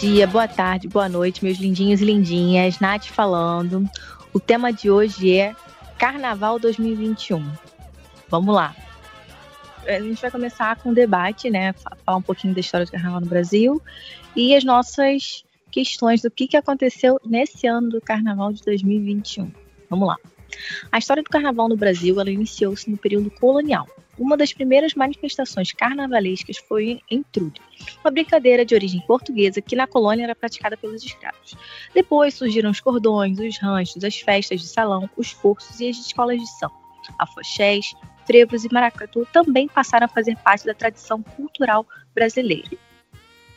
Dia, boa tarde, boa noite, meus lindinhos e lindinhas. Nath falando. O tema de hoje é Carnaval 2021. Vamos lá. A gente vai começar com um debate, né? Falar um pouquinho da história do Carnaval no Brasil e as nossas questões do que, que aconteceu nesse ano do Carnaval de 2021. Vamos lá. A história do Carnaval no Brasil iniciou-se no período colonial. Uma das primeiras manifestações carnavalescas foi em Trude, uma brincadeira de origem portuguesa que na colônia era praticada pelos escravos. Depois surgiram os cordões, os ranchos, as festas de salão, os cursos e as escolas de samba. Afoxés, frevos e maracatu também passaram a fazer parte da tradição cultural brasileira.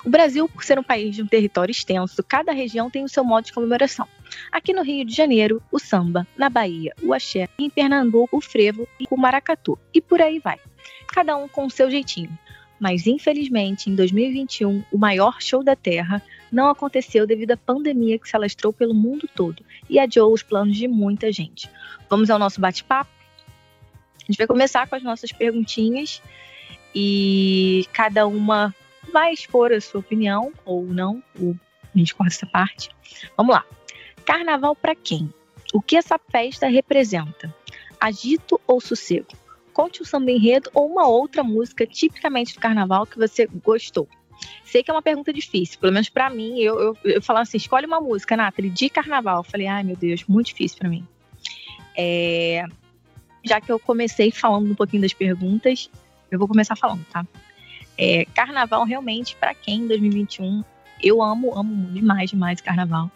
O Brasil, por ser um país de um território extenso, cada região tem o seu modo de comemoração. Aqui no Rio de Janeiro, o samba, na Bahia, o axé, em Pernambuco, o frevo e o maracatu. E por aí vai. Cada um com o seu jeitinho. Mas infelizmente, em 2021, o maior show da Terra não aconteceu devido à pandemia que se alastrou pelo mundo todo e adiou os planos de muita gente. Vamos ao nosso bate-papo? A gente vai começar com as nossas perguntinhas e cada uma vai expor a sua opinião ou não, ou a gente corta essa parte. Vamos lá. Carnaval para quem? O que essa festa representa? Agito ou sossego? Conte um samba enredo ou uma outra música tipicamente do carnaval que você gostou. Sei que é uma pergunta difícil, pelo menos para mim, eu, eu, eu falava assim, escolhe uma música, Nathalie, de carnaval. Eu falei, ai meu Deus, muito difícil para mim. É, já que eu comecei falando um pouquinho das perguntas, eu vou começar falando, tá? É, carnaval realmente, para quem em 2021, eu amo, amo demais, demais carnaval.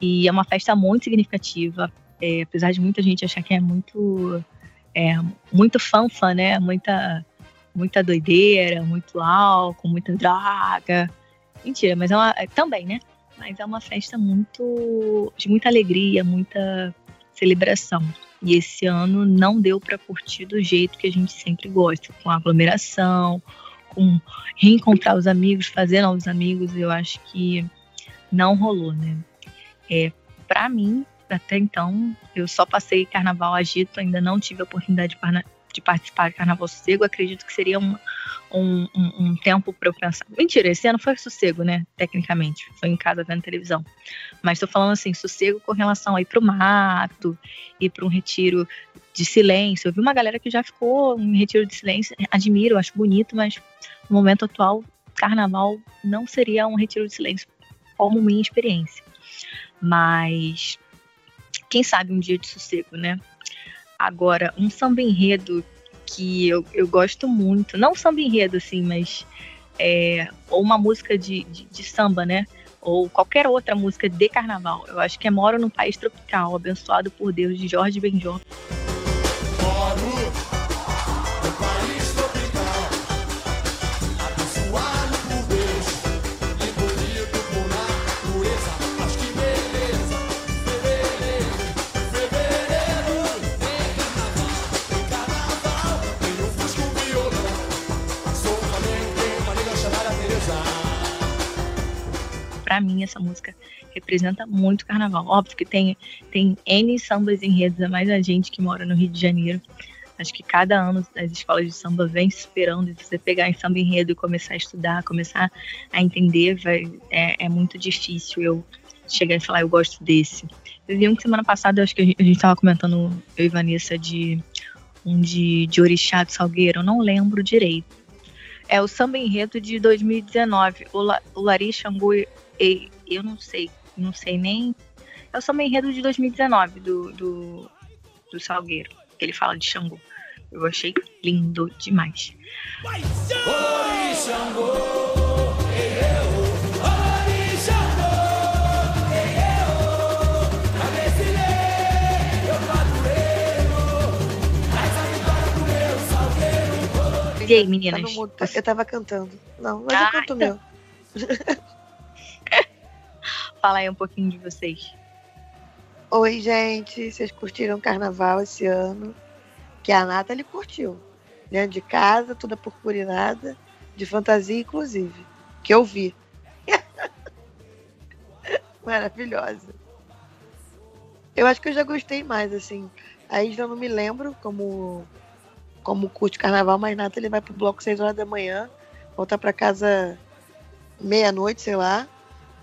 E é uma festa muito significativa, é, apesar de muita gente achar que é muito, é, muito fanfa, né? Muita, muita doideira, muito álcool, muita droga. Mentira, mas é uma, é, também, né? Mas é uma festa muito de muita alegria, muita celebração. E esse ano não deu para curtir do jeito que a gente sempre gosta, com aglomeração, com reencontrar os amigos, fazer novos amigos, eu acho que não rolou, né? É, para mim, até então, eu só passei Carnaval Agito, ainda não tive a oportunidade de, de participar de Carnaval Sossego. Acredito que seria um, um, um, tempo para eu pensar. Mentira, esse ano foi sossego, né? Tecnicamente, foi em casa vendo televisão. Mas estou falando assim, sossego com relação a ir para o mato, ir para um retiro de silêncio. Eu vi uma galera que já ficou em retiro de silêncio, admiro, acho bonito, mas no momento atual, carnaval não seria um retiro de silêncio como minha experiência. Mas quem sabe um dia de sossego, né? Agora, um samba enredo que eu, eu gosto muito, não samba enredo assim, mas é, ou uma música de, de, de samba, né? ou qualquer outra música de carnaval. Eu acho que é Moro num País Tropical, abençoado por Deus, de Jorge Benjor. para essa música representa muito carnaval. Óbvio que tem, tem N sambas enredos, a mais a gente que mora no Rio de Janeiro. Acho que cada ano as escolas de samba vêm esperando e você pegar em samba enredo e começar a estudar, começar a entender, vai, é, é muito difícil eu chegar e falar, eu gosto desse. Eu vi um que semana passada, acho que a gente estava comentando, eu e Vanessa, de um de, de Orixá do Salgueiro, eu não lembro direito. É o samba enredo de 2019, o, La, o Lari Xangu eu não sei, não sei nem. É o samba enredo de 2019 do, do, do Salgueiro, que ele fala de Xangô. Eu achei lindo demais. Oi, Xangô! E aí, meninas? Tá eu tava cantando. Não, mas ah, eu canto então. meu. Fala aí um pouquinho de vocês. Oi, gente. Vocês curtiram o carnaval esse ano? Que a Nathalie curtiu. Dentro de casa, toda purpurinada, de fantasia, inclusive. Que eu vi. Maravilhosa. Eu acho que eu já gostei mais, assim. Aí já não me lembro como como curte carnaval, mas Nathalie vai pro bloco 6 horas da manhã, volta para casa meia-noite, sei lá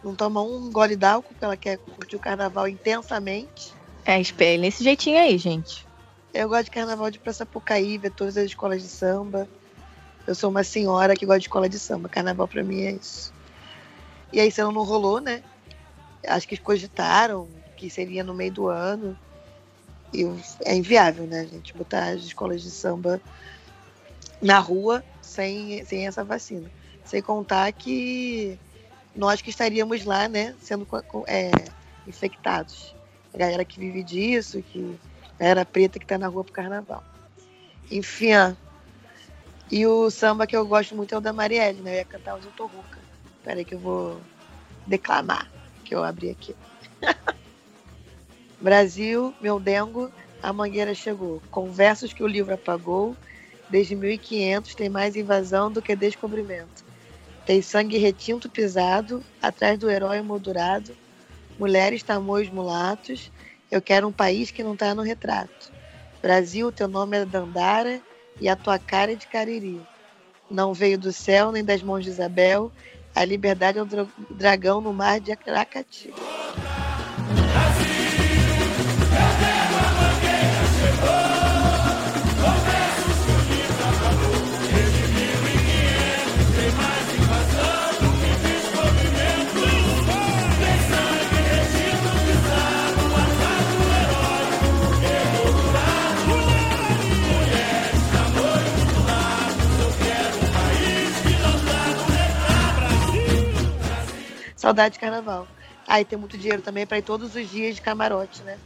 não toma um gole d'álcool, porque ela quer curtir o carnaval intensamente. É, espere nesse jeitinho aí, gente. Eu gosto de carnaval de Praça Pucaí, ver todas as escolas de samba. Eu sou uma senhora que gosta de escola de samba. Carnaval pra mim é isso. E aí, esse ano não rolou, né? Acho que cogitaram que seria no meio do ano. E é inviável, né, gente? Botar as escolas de samba na rua sem, sem essa vacina. Sem contar que nós que estaríamos lá, né, sendo é, infectados. A galera que vive disso, que a galera preta que tá na rua pro carnaval. Enfim, e o samba que eu gosto muito é o da Marielle, né? Eu ia cantar o Ruca. Peraí que eu vou declamar, que eu abri aqui. Brasil, meu dengo, a mangueira chegou. Com versos que o livro apagou, desde 1500 tem mais invasão do que descobrimento. Tem sangue retinto pisado, atrás do herói moldurado, mulheres, tamoios, mulatos. Eu quero um país que não está no retrato. Brasil, teu nome é Dandara e a tua cara é de Cariri. Não veio do céu nem das mãos de Isabel, a liberdade é um dragão no mar de Aracati. Saudade de carnaval. Aí ah, tem muito dinheiro também para ir todos os dias de camarote, né?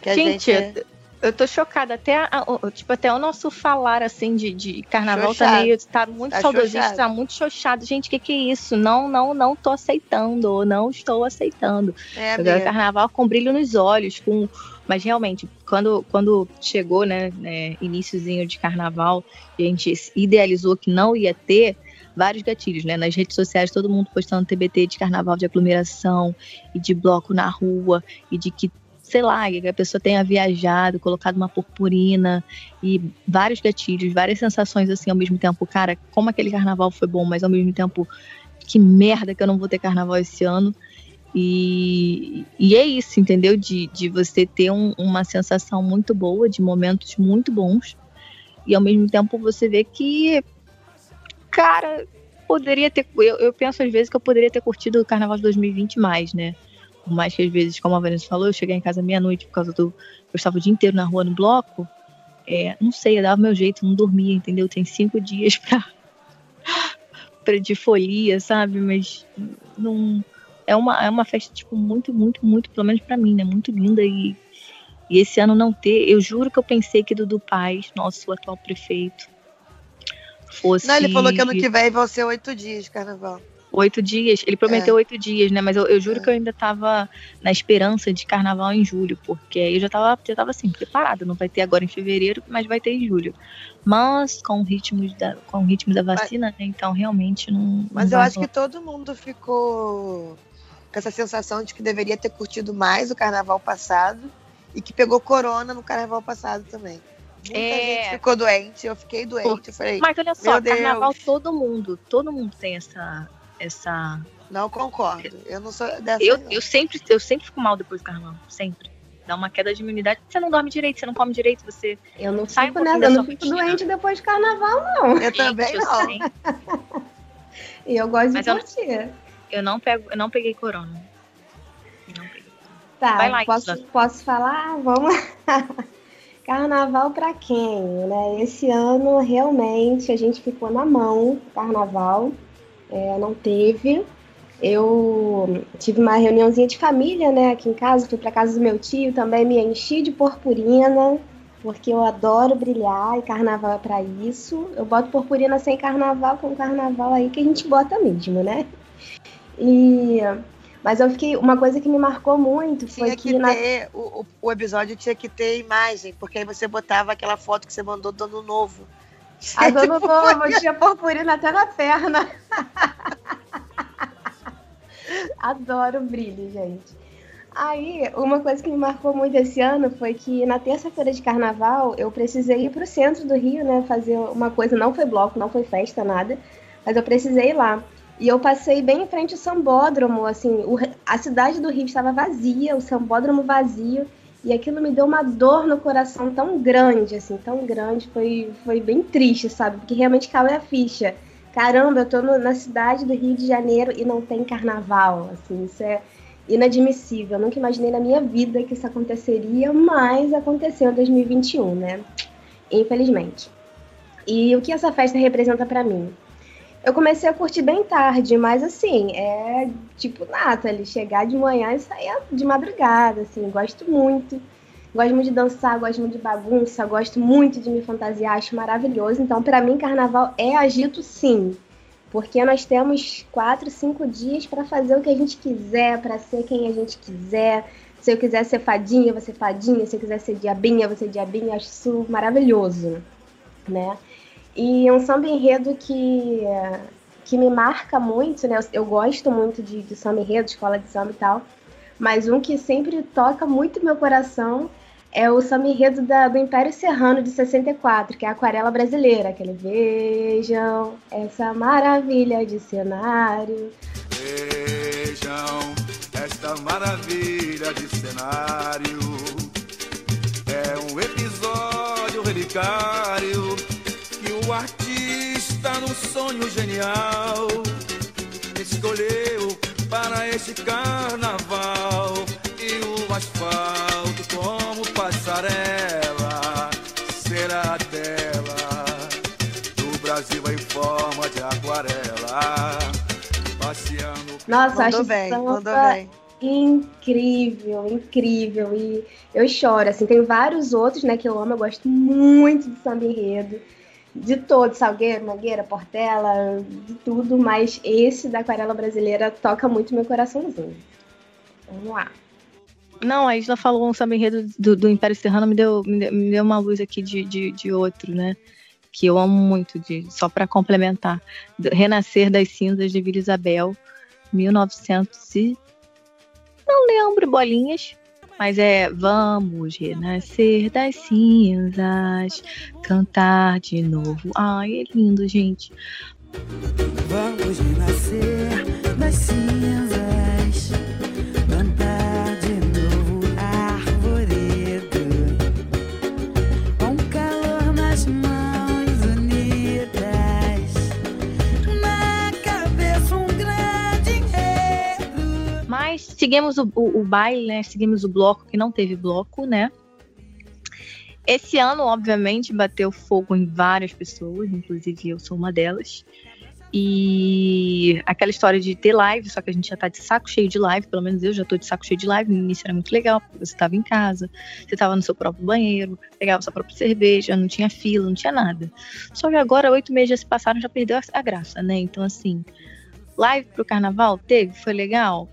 Que gente, gente é... eu tô chocada. Até, a, tipo, até o nosso falar, assim, de, de carnaval xoxado. também tá muito tá saudosista, tá muito xoxado. Gente, o que que é isso? Não, não, não tô aceitando, não estou aceitando. É, carnaval com brilho nos olhos, com... Mas realmente, quando, quando chegou, né, né, iníciozinho de carnaval, a gente idealizou que não ia ter, vários gatilhos, né? Nas redes sociais, todo mundo postando TBT de carnaval de aglomeração e de bloco na rua e de que sei lá, que a pessoa tenha viajado, colocado uma purpurina e vários gatilhos, várias sensações assim ao mesmo tempo. Cara, como aquele carnaval foi bom, mas ao mesmo tempo, que merda que eu não vou ter carnaval esse ano. E, e é isso, entendeu? De, de você ter um, uma sensação muito boa, de momentos muito bons, e ao mesmo tempo você vê que cara, poderia ter. Eu, eu penso às vezes que eu poderia ter curtido o carnaval de 2020 mais, né? Por mais que às vezes, como a Vanessa falou, eu cheguei em casa meia-noite por causa do. Eu estava o dia inteiro na rua no bloco. É, não sei, eu dava meu jeito, não dormia, entendeu? Tem cinco dias pra. pra de folia, sabe? Mas não. É uma, é uma festa, tipo, muito, muito, muito, pelo menos para mim, né? Muito linda e. E esse ano não ter, eu juro que eu pensei que Dudu Paz, nosso atual prefeito, fosse. Não, ele falou que ano que vem vão ser oito dias de carnaval. Oito dias? Ele prometeu é. oito dias, né? Mas eu, eu juro é. que eu ainda tava na esperança de carnaval em julho, porque eu já tava, já tava assim, preparada. Não vai ter agora em fevereiro, mas vai ter em julho. Mas com o ritmo da, com o ritmo da vacina, mas, né? Então realmente não. Mas não eu acho que todo mundo ficou com essa sensação de que deveria ter curtido mais o carnaval passado e que pegou corona no carnaval passado também. Muita é... gente ficou doente, eu fiquei doente. Eu falei, Mas olha só, carnaval Deus. todo mundo, todo mundo tem essa. essa... Não concordo. Eu não sou dessa. Eu, eu, sempre, eu sempre fico mal depois do carnaval. Sempre. Dá uma queda de imunidade. Você não dorme direito, você não come direito, você. Eu não sai fico nada, eu não fico rotina. doente depois do carnaval, não. Eu também não. e eu gosto Mas de curtir. Eu, eu não, pego, eu não peguei corona. Não peguei. Tá, Vai lá, posso, posso falar? Vamos Carnaval para quem? Né? Esse ano realmente a gente ficou na mão, carnaval, é, não teve. Eu tive uma reuniãozinha de família, né, aqui em casa, fui para casa do meu tio, também me enchi de purpurina, porque eu adoro brilhar e carnaval é para isso. Eu boto purpurina sem carnaval, com carnaval aí que a gente bota mesmo, né? E mas eu fiquei. Uma coisa que me marcou muito tinha foi que. que na... ter, o, o episódio tinha que ter imagem, porque aí você botava aquela foto que você mandou do ano novo. A do ano novo, tinha purpurina até na perna. Adoro o brilho, gente. Aí, uma coisa que me marcou muito esse ano foi que na terça-feira de carnaval eu precisei ir para o centro do Rio, né? Fazer uma coisa, não foi bloco, não foi festa, nada, mas eu precisei ir lá. E eu passei bem em frente ao sambódromo, assim, o, a cidade do Rio estava vazia, o sambódromo vazio, e aquilo me deu uma dor no coração tão grande, assim, tão grande, foi, foi bem triste, sabe? Porque realmente caiu a ficha. Caramba, eu no, na cidade do Rio de Janeiro e não tem carnaval, assim, isso é inadmissível. Eu nunca imaginei na minha vida que isso aconteceria, mas aconteceu em 2021, né? Infelizmente. E o que essa festa representa para mim? Eu comecei a curtir bem tarde, mas assim, é tipo Nathalie, chegar de manhã e sair de madrugada, assim, gosto muito. Gosto muito de dançar, gosto muito de bagunça, gosto muito de me fantasiar, acho maravilhoso. Então, para mim, carnaval é agito sim. Porque nós temos quatro, cinco dias para fazer o que a gente quiser, para ser quem a gente quiser. Se eu quiser ser fadinha, você fadinha. Se eu quiser ser diabinha, você diabinha. Acho isso maravilhoso, né? E um samba enredo que, que me marca muito, né? Eu, gosto muito de, de samba enredo, escola de samba e tal. Mas um que sempre toca muito meu coração é o samba enredo da, do Império Serrano de 64, que é a aquarela brasileira. Aquele vejam essa maravilha de cenário. Vejam esta maravilha de cenário. É um episódio relicário sonho genial escolheu para este carnaval e o asfalto como passarela será dela do Brasil em forma de aquarela passeando. Nossa, mandou acho bem, mandou bem incrível, incrível. E eu choro, assim, tem vários outros, né, que eu amo, eu gosto muito de samba enredo de todos, Salgueiro, Mangueira, Portela, de tudo, mas esse da aquarela brasileira toca muito meu coraçãozinho. Vamos lá. Não, a Isla falou um samba enredo do, do Império Serrano, me deu, me deu, me deu uma luz aqui de, de, de, outro, né? Que eu amo muito, de, só para complementar. Renascer das Cinzas de Vila Isabel, 1900 e... Não lembro, bolinhas, mas é vamos renascer das cinzas, cantar de novo. Ai, é lindo, gente. Vamos renascer das cinzas, seguimos o, o, o baile, né? Seguimos o bloco que não teve bloco, né? Esse ano, obviamente, bateu fogo em várias pessoas, inclusive eu sou uma delas. E aquela história de ter live, só que a gente já tá de saco cheio de live, pelo menos eu já tô de saco cheio de live. No início era muito legal, porque você tava em casa, você tava no seu próprio banheiro, pegava sua própria cerveja, não tinha fila, não tinha nada. Só que agora, oito meses já se passaram, já perdeu a graça, né? Então, assim, live pro carnaval teve, foi legal?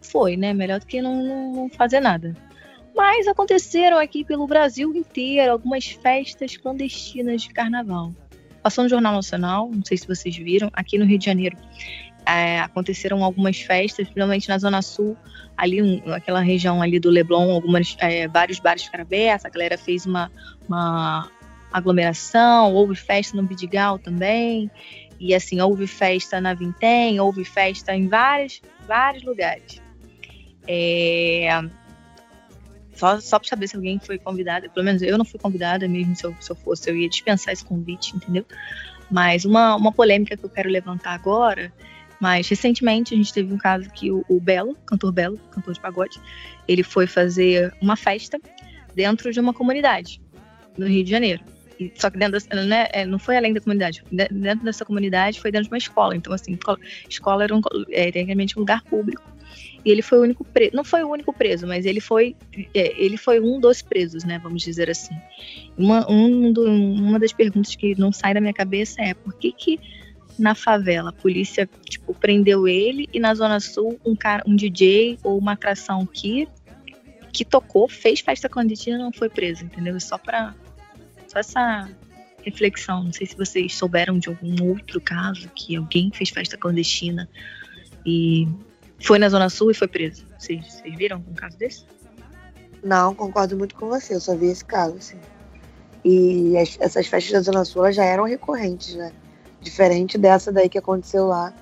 Foi, né? Melhor do que não, não fazer nada. Mas aconteceram aqui pelo Brasil inteiro algumas festas clandestinas de carnaval. Passou no Jornal Nacional, não sei se vocês viram, aqui no Rio de Janeiro. É, aconteceram algumas festas, principalmente na Zona Sul, ali um, aquela região ali do Leblon, algumas, é, vários bares ficaram abertos, a galera fez uma, uma aglomeração, houve festa no Bidigal também, e assim, houve festa na Vintém, houve festa em vários, vários lugares. É, só, só para saber se alguém foi convidado, pelo menos eu não fui convidada mesmo, se eu, se eu fosse, eu ia dispensar esse convite, entendeu? Mas uma, uma polêmica que eu quero levantar agora, mas recentemente a gente teve um caso que o, o Belo, cantor Belo, cantor de pagode, ele foi fazer uma festa dentro de uma comunidade no Rio de Janeiro. E, só que dentro né, é, não foi além da comunidade, dentro dessa comunidade foi dentro de uma escola. Então, assim, escola era um, é, tecnicamente um lugar público. E ele foi o único preso. Não foi o único preso, mas ele foi, é, ele foi um dos presos, né? Vamos dizer assim. Uma, um do, uma das perguntas que não sai da minha cabeça é por que, que na favela a polícia tipo, prendeu ele e na Zona Sul um, cara, um DJ ou uma atração que, que tocou, fez festa clandestina não foi preso, entendeu? Só para só essa reflexão. Não sei se vocês souberam de algum outro caso que alguém fez festa clandestina e foi na Zona Sul e foi preso. Vocês, vocês viram um caso desse? Não, concordo muito com você. Eu só vi esse caso, assim. E as, essas festas da Zona Sul já eram recorrentes, né? Diferente dessa daí que aconteceu lá.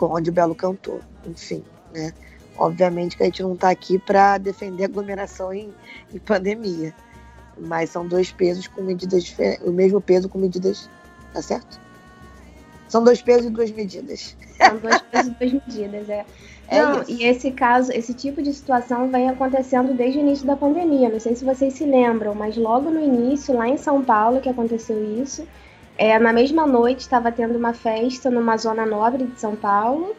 onde o Belo cantou. Enfim, né? Obviamente que a gente não está aqui para defender aglomeração em, em, pandemia, mas são dois pesos com medidas diferentes, o mesmo peso com medidas, tá certo? São dois pesos e duas medidas. São dois pesos e duas medidas, é. é não, e esse caso, esse tipo de situação vem acontecendo desde o início da pandemia. Não sei se vocês se lembram, mas logo no início, lá em São Paulo, que aconteceu isso, é, na mesma noite estava tendo uma festa numa zona nobre de São Paulo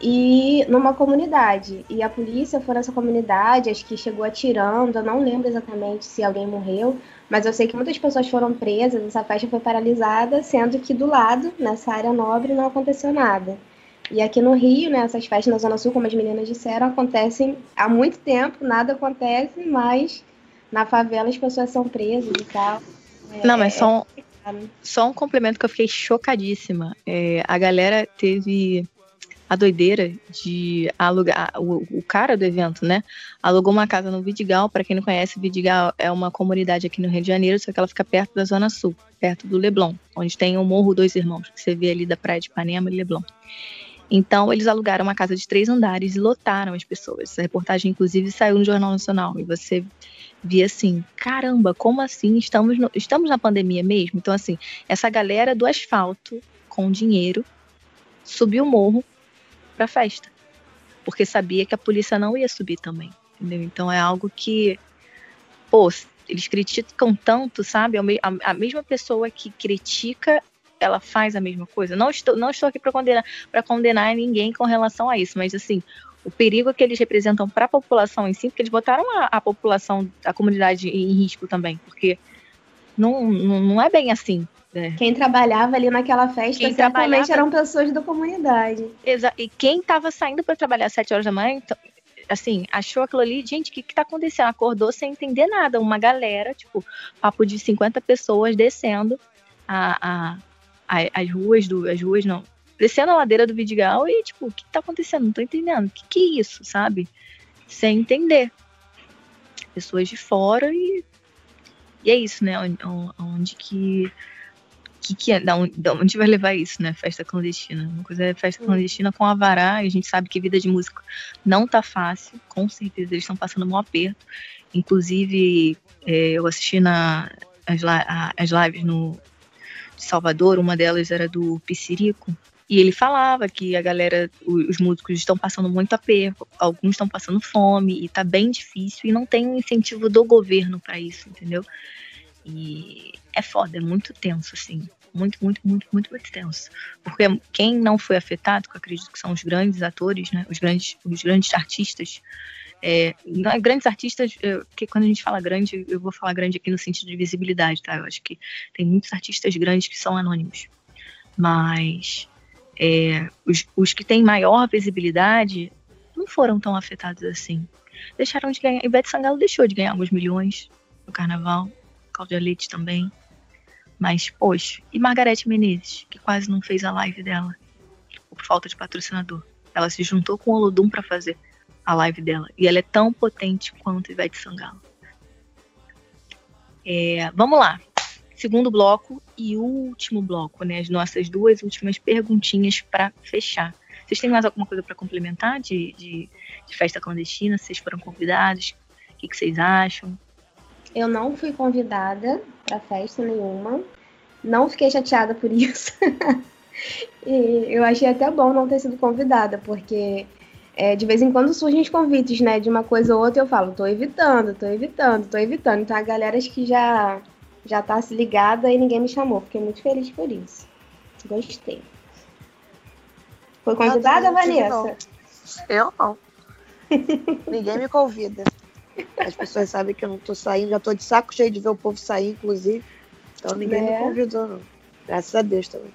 e numa comunidade. E a polícia foi nessa comunidade, acho que chegou atirando, eu não lembro exatamente se alguém morreu, mas eu sei que muitas pessoas foram presas, essa festa foi paralisada, sendo que do lado, nessa área nobre, não aconteceu nada. E aqui no Rio, né, essas festas na Zona Sul, como as meninas disseram, acontecem há muito tempo, nada acontece, mas na favela as pessoas são presas e tal. É, não, mas só um, só um complemento que eu fiquei chocadíssima. É, a galera teve a doideira de alugar. O, o, cara do evento, né? Alugou uma casa no Vidigal. Para quem não conhece, Vidigal é uma comunidade aqui no Rio de Janeiro, só que ela fica perto da Zona Sul, perto do Leblon, onde tem o Morro Dois Irmãos, que você vê ali da praia de Ipanema e Leblon. Então, eles alugaram uma casa de três andares e lotaram as pessoas. Essa reportagem, inclusive, saiu no Jornal Nacional. E você via assim: caramba, como assim? Estamos, no, estamos na pandemia mesmo? Então, assim, essa galera do asfalto, com dinheiro, subiu o morro para a festa, porque sabia que a polícia não ia subir também, entendeu? Então é algo que, pô, eles criticam tanto, sabe? A, a mesma pessoa que critica, ela faz a mesma coisa. Não estou, não estou aqui para condenar, condenar ninguém com relação a isso, mas assim, o perigo que eles representam para a população em si, porque eles botaram a, a população, a comunidade em risco também, porque não, não é bem assim, é. Quem trabalhava ali naquela festa quem certamente eram pessoas da comunidade. E quem estava saindo para trabalhar às sete horas da manhã, então, assim, achou aquilo ali, gente, o que, que tá acontecendo? Acordou sem entender nada. Uma galera, tipo, papo de 50 pessoas descendo a, a, a, as ruas do. As ruas não. Descendo a ladeira do Vidigal e, tipo, o que, que tá acontecendo? Não tô entendendo. O que, que é isso, sabe? Sem entender. Pessoas de fora e. E é isso, né? Onde que que, que é, da onde, onde vai levar isso, né? Festa clandestina. Uma coisa é festa clandestina com avará, a gente sabe que vida de música não tá fácil, com certeza eles estão passando um aperto. Inclusive, é, eu assisti na, as, as lives no Salvador, uma delas era do Piscirico, e ele falava que a galera, os músicos estão passando muito aperto, alguns estão passando fome, e tá bem difícil, e não tem um incentivo do governo para isso, entendeu? E é foda, é muito tenso, assim. Muito, muito, muito, muito, muito tenso. Porque quem não foi afetado, que eu acredito que são os grandes atores, né? Os grandes, os grandes artistas. É, é grandes artistas, porque quando a gente fala grande, eu vou falar grande aqui no sentido de visibilidade, tá? Eu acho que tem muitos artistas grandes que são anônimos. Mas é, os, os que têm maior visibilidade não foram tão afetados assim. Deixaram de ganhar. Ivete Sangalo deixou de ganhar alguns milhões no carnaval. Cláudia Leite também. Mas, poxa, e Margarete Menezes, que quase não fez a live dela, por falta de patrocinador. Ela se juntou com o Olodum para fazer a live dela. E ela é tão potente quanto Ivete Sangalo. É, vamos lá. Segundo bloco e último bloco, né? As nossas duas últimas perguntinhas para fechar. Vocês têm mais alguma coisa para complementar de, de, de, festa clandestina? Vocês foram convidados? O que, que vocês acham? Eu não fui convidada para festa nenhuma. Não fiquei chateada por isso. e eu achei até bom não ter sido convidada, porque é, de vez em quando surgem os convites, né? De uma coisa ou outra eu falo, tô evitando, tô evitando, tô evitando. Então a galera acho que já, já tá se ligada e ninguém me chamou. Fiquei muito feliz por isso. Gostei. Foi convidada, Vanessa? Não. Eu não. ninguém me convida. As pessoas sabem que eu não tô saindo, já tô de saco cheio de ver o povo sair, inclusive. Então ninguém é. me convidou, não. Graças a Deus também.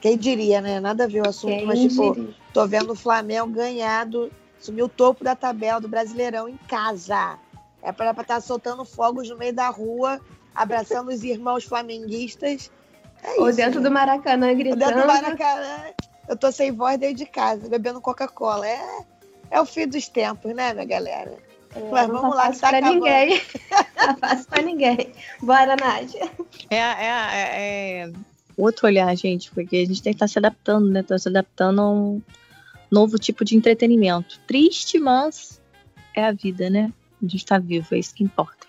Quem diria, né? Nada a ver o assunto, Quem mas tipo, diria? tô vendo o Flamengo ganhado, sumiu o topo da tabela do Brasileirão em casa. É para estar tá soltando fogos no meio da rua, abraçando os irmãos flamenguistas. É Ou isso, dentro né? do Maracanã gritando. Ou dentro do Maracanã. Eu tô sem voz dentro de casa, bebendo Coca-Cola. É, é o fim dos tempos, né, minha galera? É, Mas vamos lá, que tá pra acabando. ninguém. não faço pra ninguém. Bora, Nádia. É, é, é, é, outro olhar, gente, porque a gente tem que estar tá se adaptando, né? Tá se adaptando a um novo tipo de entretenimento. Triste, mas é a vida, né? A gente tá vivo, é isso que importa.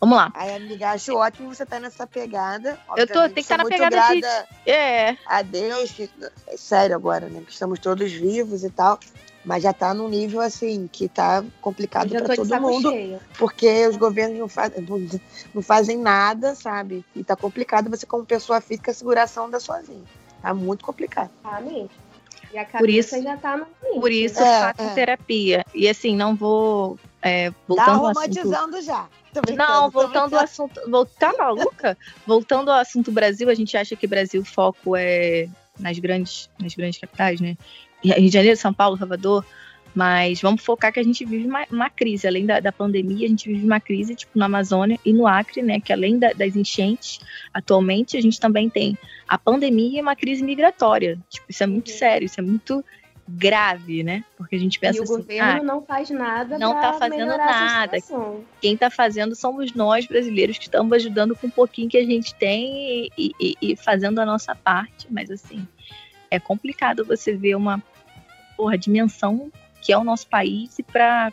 Vamos lá. Ai, amiga, acho ótimo você estar tá nessa pegada. Eu tô, tem que estar tá na pegada de. É. A Deus, que, é sério agora, né? Que estamos todos vivos e tal. Mas já tá num nível assim que tá complicado para todo mundo. Cheio. Porque os governos não, faz, não, não, fazem nada, sabe? E tá complicado você, como pessoa física, segurar essa onda sozinho. Tá muito complicado. Tá mesmo. E a por isso, já tá no limite. Por isso é, faço é. terapia. E assim, não vou. É, voltando tá romantizando assunto... já. Não, voltando ao assunto. Voltar tá maluca? voltando ao assunto Brasil, a gente acha que Brasil o foco é nas grandes, nas grandes capitais, né? Rio de Janeiro, São Paulo, Salvador. Mas vamos focar que a gente vive uma, uma crise, além da, da, pandemia, a gente vive uma crise, tipo, na Amazônia e no Acre, né? Que além da, das enchentes, atualmente, a gente também tem a pandemia e uma crise migratória. Tipo, isso é muito uhum. sério, isso é muito grave, né? Porque a gente pensa e o assim, governo ah, não faz nada não tá fazendo nada. Quem tá fazendo somos nós brasileiros que estamos ajudando com um pouquinho que a gente tem e, e, e fazendo a nossa parte, mas assim, é complicado você ver uma porra, dimensão que é o nosso país e para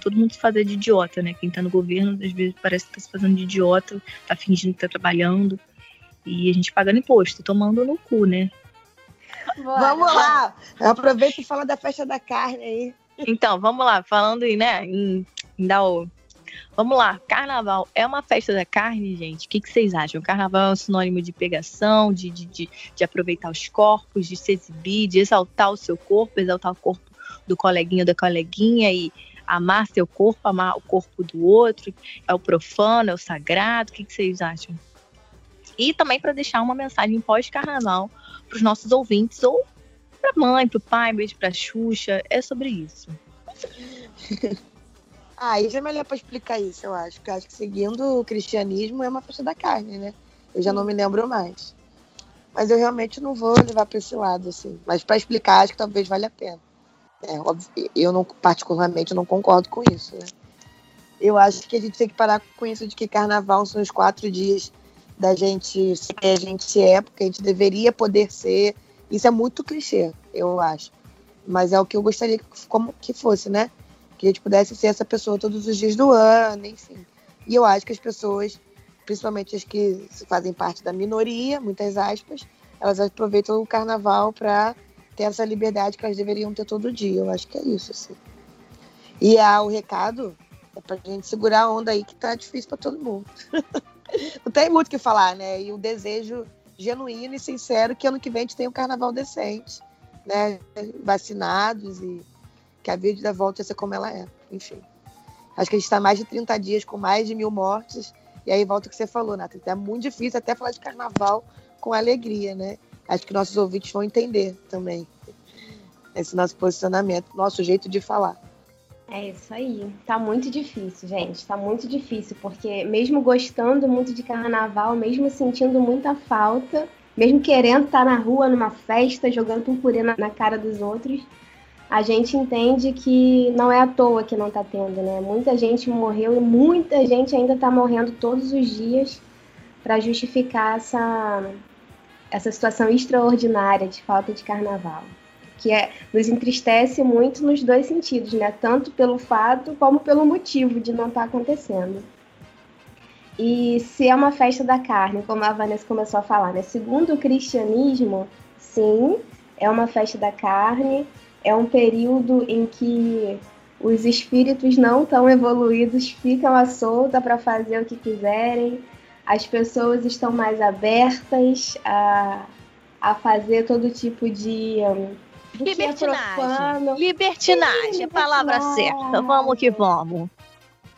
todo mundo se fazer de idiota, né? Quem tá no governo, às vezes parece que tá se fazendo de idiota, tá fingindo que tá trabalhando. E a gente pagando imposto, tomando no cu, né? Bora. Vamos lá! Aproveita e fala da festa da carne aí. Então, vamos lá, falando em, né, em, em dar o... Vamos lá, carnaval é uma festa da carne, gente? O que, que vocês acham? Carnaval é um sinônimo de pegação, de, de, de, de aproveitar os corpos, de se exibir, de exaltar o seu corpo, exaltar o corpo do coleguinha ou da coleguinha e amar seu corpo, amar o corpo do outro, é o profano, é o sagrado, o que, que vocês acham? E também para deixar uma mensagem pós-carnaval para os nossos ouvintes, ou para mãe, para o pai, beijo para Xuxa, é sobre isso. ah, isso é melhor para explicar isso, eu acho. Porque eu acho que seguindo o cristianismo é uma festa da carne, né? Eu já não me lembro mais. Mas eu realmente não vou levar para esse lado, assim. Mas para explicar, acho que talvez valha a pena. É, eu não, particularmente não concordo com isso, né? Eu acho que a gente tem que parar com isso de que carnaval são os quatro dias da gente ser a gente é, porque a gente deveria poder ser. Isso é muito clichê, eu acho. Mas é o que eu gostaria que, como, que fosse, né? Que a gente pudesse ser essa pessoa todos os dias do ano, enfim. E eu acho que as pessoas, principalmente as que fazem parte da minoria, muitas aspas, elas aproveitam o carnaval para ter essa liberdade que elas deveriam ter todo dia. Eu acho que é isso, assim. E ah, o recado é pra gente segurar a onda aí que tá difícil para todo mundo. Não tem muito o que falar, né? E o desejo genuíno e sincero que ano que vem a gente tenha um carnaval decente, né? Vacinados e que a vida volta a ser como ela é. Enfim. Acho que a gente está mais de 30 dias com mais de mil mortes. E aí volta o que você falou, Nath. É muito difícil até falar de carnaval com alegria, né? acho que nossos ouvintes vão entender também esse nosso posicionamento, nosso jeito de falar. É isso aí. Tá muito difícil, gente. Tá muito difícil, porque mesmo gostando muito de carnaval, mesmo sentindo muita falta, mesmo querendo estar na rua, numa festa, jogando purpurina na, na cara dos outros, a gente entende que não é à toa que não tá tendo, né? Muita gente morreu e muita gente ainda tá morrendo todos os dias para justificar essa, essa situação extraordinária de falta de carnaval, que é, nos entristece muito nos dois sentidos, né? Tanto pelo fato como pelo motivo de não estar tá acontecendo. E se é uma festa da carne, como a Vanessa começou a falar, né? Segundo o cristianismo, sim, é uma festa da carne, é um período em que os espíritos não tão evoluídos ficam à solta para fazer o que quiserem, as pessoas estão mais abertas a, a fazer todo tipo de. Um, libertinagem. libertinagem, Sim, a palavra certa. Vamos que vamos.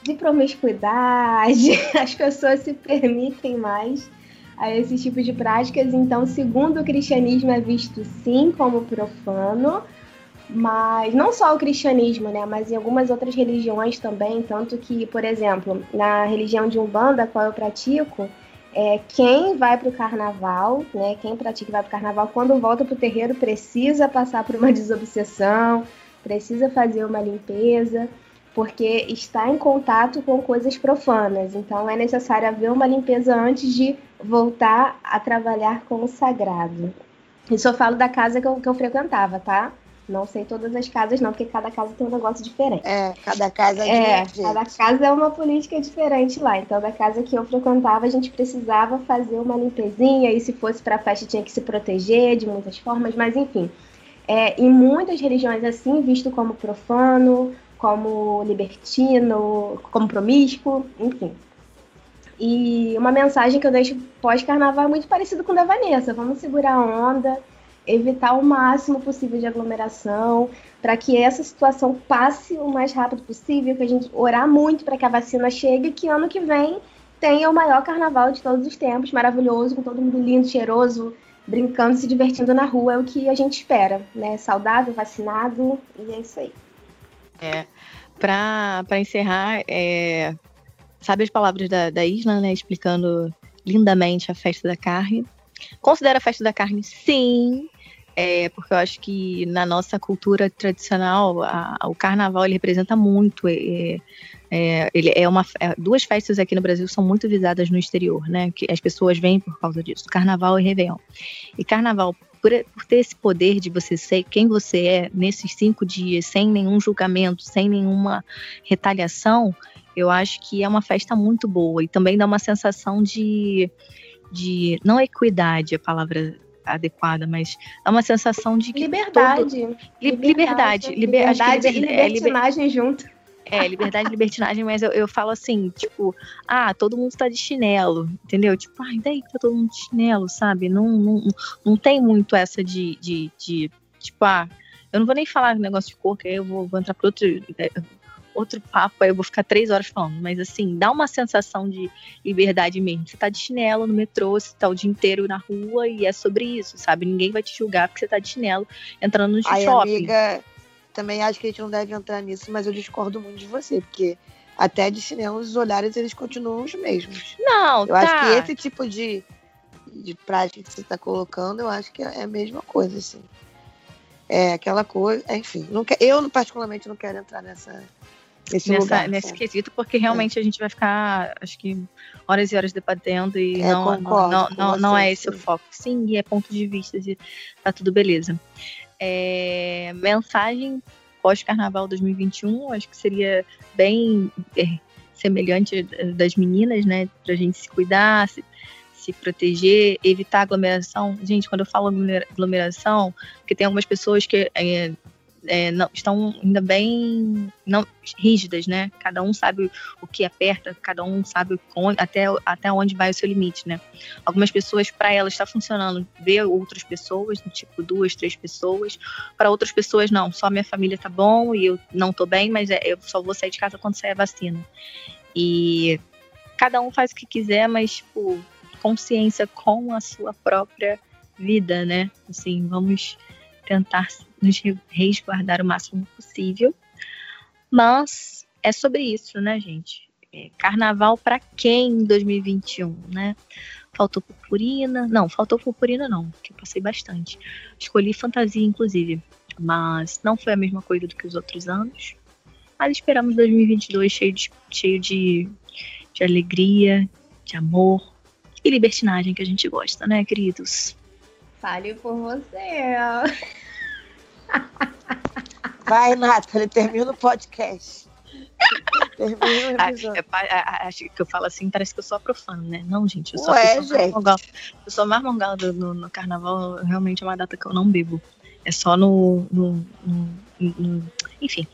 De promiscuidade, as pessoas se permitem mais a esse tipo de práticas. Então, segundo o cristianismo, é visto sim como profano, mas não só o cristianismo, né, mas em algumas outras religiões também, tanto que, por exemplo, na religião de Umbanda, qual eu pratico, é, quem vai para o carnaval, né, quem pratica e vai para o carnaval, quando volta para o terreiro, precisa passar por uma desobsessão, precisa fazer uma limpeza, porque está em contato com coisas profanas. Então é necessário haver uma limpeza antes de voltar a trabalhar com o sagrado. Isso eu falo da casa que eu, que eu frequentava, tá? Não sei todas as casas, não, porque cada casa tem um negócio diferente. É, cada casa é, é cada casa é uma política diferente lá. Então, da casa que eu frequentava, a gente precisava fazer uma limpezinha, e se fosse para festa tinha que se proteger de muitas formas, mas enfim. É, em muitas religiões assim, visto como profano, como libertino, como promíscuo, enfim. E uma mensagem que eu deixo pós-carnaval é muito parecido com o da Vanessa. Vamos segurar a onda, evitar o máximo possível de aglomeração, para que essa situação passe o mais rápido possível, que a gente orar muito para que a vacina chegue que ano que vem tenha o maior carnaval de todos os tempos, maravilhoso, com todo mundo lindo, cheiroso, brincando, se divertindo na rua, é o que a gente espera, né? Saudável, vacinado, e é isso aí. É, para encerrar, é, sabe as palavras da, da Isla, né? Explicando lindamente a festa da carne. Considera a festa da carne, sim, é, porque eu acho que na nossa cultura tradicional a, o carnaval ele representa muito. É, é, ele é uma é, duas festas aqui no Brasil são muito visadas no exterior, né? Que as pessoas vêm por causa disso. Carnaval e Réveillon. E Carnaval por, por, ter esse poder de você ser quem você é nesses cinco dias, sem nenhum julgamento, sem nenhuma retaliação, eu acho que é uma festa muito boa e também dá uma sensação de, de não equidade, a palavra adequada, mas é uma sensação de liberdade, todo... liberdade, liberdade, liberdade, liber... e é, libertinagem é, liber... junto. É, liberdade e libertinagem, mas eu, eu falo assim, tipo, ah, todo mundo tá de chinelo, entendeu? Tipo, ah, daí tá todo mundo de chinelo, sabe? Não, não, não tem muito essa de, de, de tipo, ah, eu não vou nem falar negócio de cor, que aí eu vou, vou entrar para outro outro papo, aí eu vou ficar três horas falando, mas assim, dá uma sensação de liberdade mesmo. Você tá de chinelo no metrô, você tá o dia inteiro na rua e é sobre isso, sabe? Ninguém vai te julgar porque você tá de chinelo entrando no Ai, shopping. amiga, também acho que a gente não deve entrar nisso, mas eu discordo muito de você, porque até de chinelo os olhares eles continuam os mesmos. Não, Eu tá. acho que esse tipo de, de prática que você tá colocando, eu acho que é a mesma coisa, assim. É aquela coisa, enfim, não quer, eu particularmente não quero entrar nessa nesse, nessa, lugar, nesse quesito, porque realmente é. a gente vai ficar, acho que, horas e horas debatendo e é, não, não, não, não, não, é esse sim. o foco. Sim, e é ponto de vista e tá tudo beleza. É, mensagem pós-carnaval 2021, acho que seria bem é, semelhante das meninas, né? Pra gente se cuidar, se, se proteger, evitar aglomeração. Gente, quando eu falo aglomeração, porque tem algumas pessoas que é, é, não, estão ainda bem não, rígidas, né? Cada um sabe o que aperta, cada um sabe onde, até, até onde vai o seu limite, né? Algumas pessoas, para elas, está funcionando ver outras pessoas, tipo duas, três pessoas. Para outras pessoas, não, só minha família tá bom e eu não tô bem, mas é, eu só vou sair de casa quando sair a vacina. E cada um faz o que quiser, mas, tipo, consciência com a sua própria vida, né? Assim, vamos tentar nos resguardar o máximo possível. Mas é sobre isso, né, gente? É, carnaval para quem em 2021, né? Faltou purpurina. Não, faltou purpurina não, que eu passei bastante. Escolhi fantasia, inclusive. Mas não foi a mesma coisa do que os outros anos. Mas esperamos 2022 cheio de, cheio de, de alegria, de amor e libertinagem que a gente gosta, né, queridos? Fale por você. Vai, Nathalie, termina o podcast. Termina o ah, episódio. É, acho que eu falo assim, parece que eu sou a profana, né? Não, gente, eu sou Ué, a gente. Eu sou mais no, no, carnaval, realmente é uma data que eu não bebo. É só no, no, no enfim.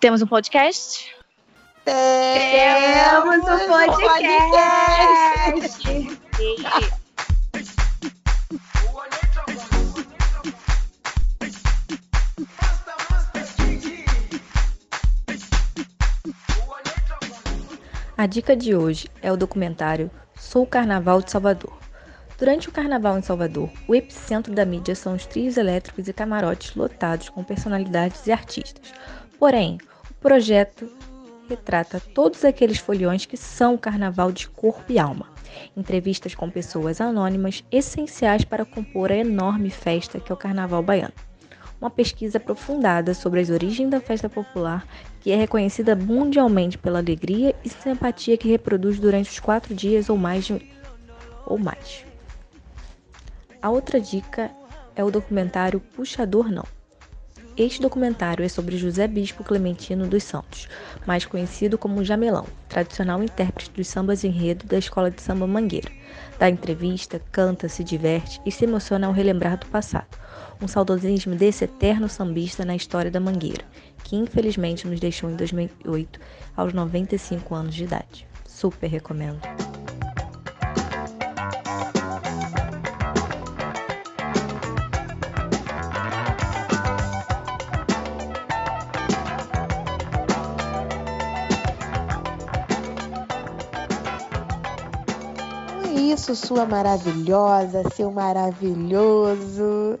Temos um podcast. Temos um podcast. podcast. A dica de hoje é o documentário Sou Carnaval de Salvador. Durante o carnaval em Salvador, o epicentro da mídia são os trios elétricos e camarotes lotados com personalidades e artistas. Porém, o projeto retrata todos aqueles foliões que são o carnaval de corpo e alma. Entrevistas com pessoas anônimas essenciais para compor a enorme festa que é o carnaval baiano uma pesquisa aprofundada sobre as origens da festa popular que é reconhecida mundialmente pela alegria e simpatia que reproduz durante os quatro dias ou mais. De... ou mais. A outra dica é o documentário Puxador Não. Este documentário é sobre José Bispo Clementino dos Santos, mais conhecido como Jamelão, tradicional intérprete dos sambas enredo da Escola de Samba Mangueira. Dá entrevista, canta, se diverte e se emociona ao relembrar do passado. Um saudosismo desse eterno sambista na história da Mangueira, que infelizmente nos deixou em 2008 aos 95 anos de idade. Super recomendo. isso, sua maravilhosa, seu maravilhoso.